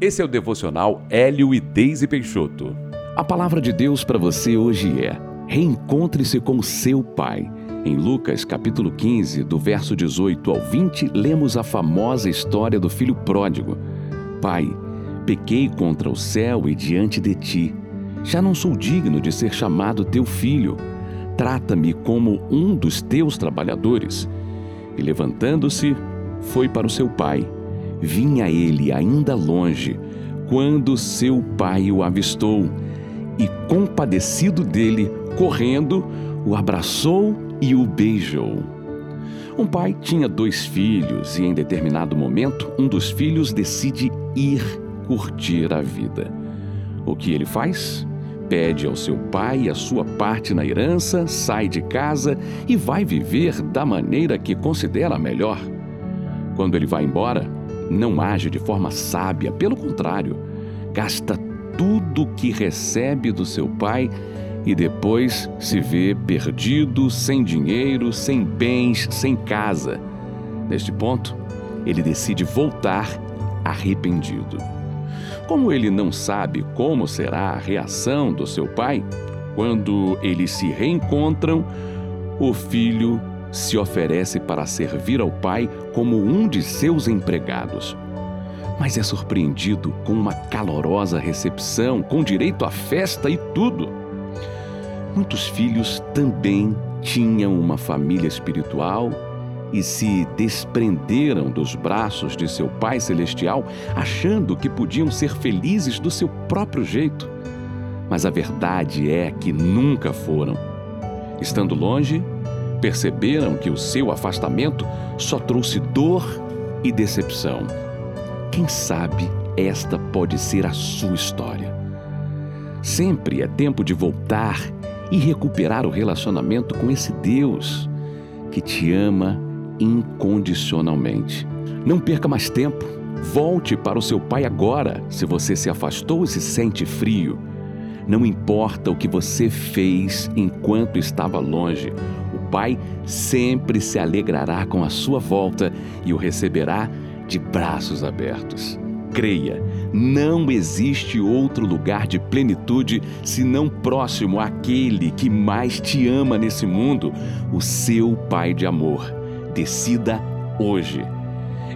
Esse é o devocional Hélio e Deise Peixoto. A palavra de Deus para você hoje é: reencontre-se com seu pai. Em Lucas, capítulo 15, do verso 18 ao 20, lemos a famosa história do filho pródigo. Pai, pequei contra o céu e diante de ti. Já não sou digno de ser chamado teu filho. Trata-me como um dos teus trabalhadores. E levantando-se, foi para o seu pai vinha ele ainda longe, quando seu pai o avistou e, compadecido dele, correndo, o abraçou e o beijou. Um pai tinha dois filhos e, em determinado momento, um dos filhos decide ir curtir a vida. O que ele faz? Pede ao seu pai a sua parte na herança, sai de casa e vai viver da maneira que considera melhor. Quando ele vai embora, não age de forma sábia, pelo contrário, gasta tudo que recebe do seu pai e depois se vê perdido, sem dinheiro, sem bens, sem casa. Neste ponto, ele decide voltar arrependido. Como ele não sabe como será a reação do seu pai, quando eles se reencontram, o filho se oferece para servir ao pai como um de seus empregados. Mas é surpreendido com uma calorosa recepção, com direito à festa e tudo. Muitos filhos também tinham uma família espiritual e se desprenderam dos braços de seu Pai Celestial, achando que podiam ser felizes do seu próprio jeito. Mas a verdade é que nunca foram. Estando longe, Perceberam que o seu afastamento só trouxe dor e decepção. Quem sabe esta pode ser a sua história. Sempre é tempo de voltar e recuperar o relacionamento com esse Deus que te ama incondicionalmente. Não perca mais tempo. Volte para o seu Pai agora, se você se afastou e se sente frio. Não importa o que você fez enquanto estava longe, Pai sempre se alegrará com a sua volta e o receberá de braços abertos. Creia, não existe outro lugar de plenitude senão próximo àquele que mais te ama nesse mundo, o seu Pai de amor. Decida hoje.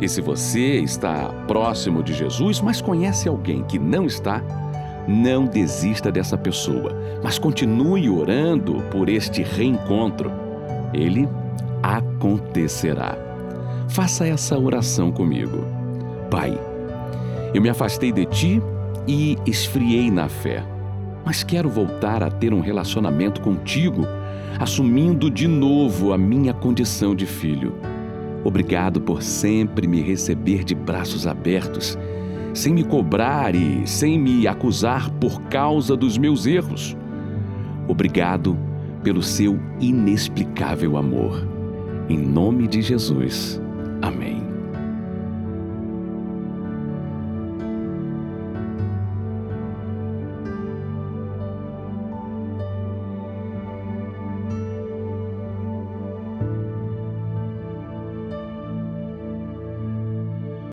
E se você está próximo de Jesus, mas conhece alguém que não está, não desista dessa pessoa, mas continue orando por este reencontro ele acontecerá. Faça essa oração comigo. Pai, eu me afastei de ti e esfriei na fé, mas quero voltar a ter um relacionamento contigo, assumindo de novo a minha condição de filho. Obrigado por sempre me receber de braços abertos, sem me cobrar e sem me acusar por causa dos meus erros. Obrigado pelo seu inexplicável amor. Em nome de Jesus. Amém.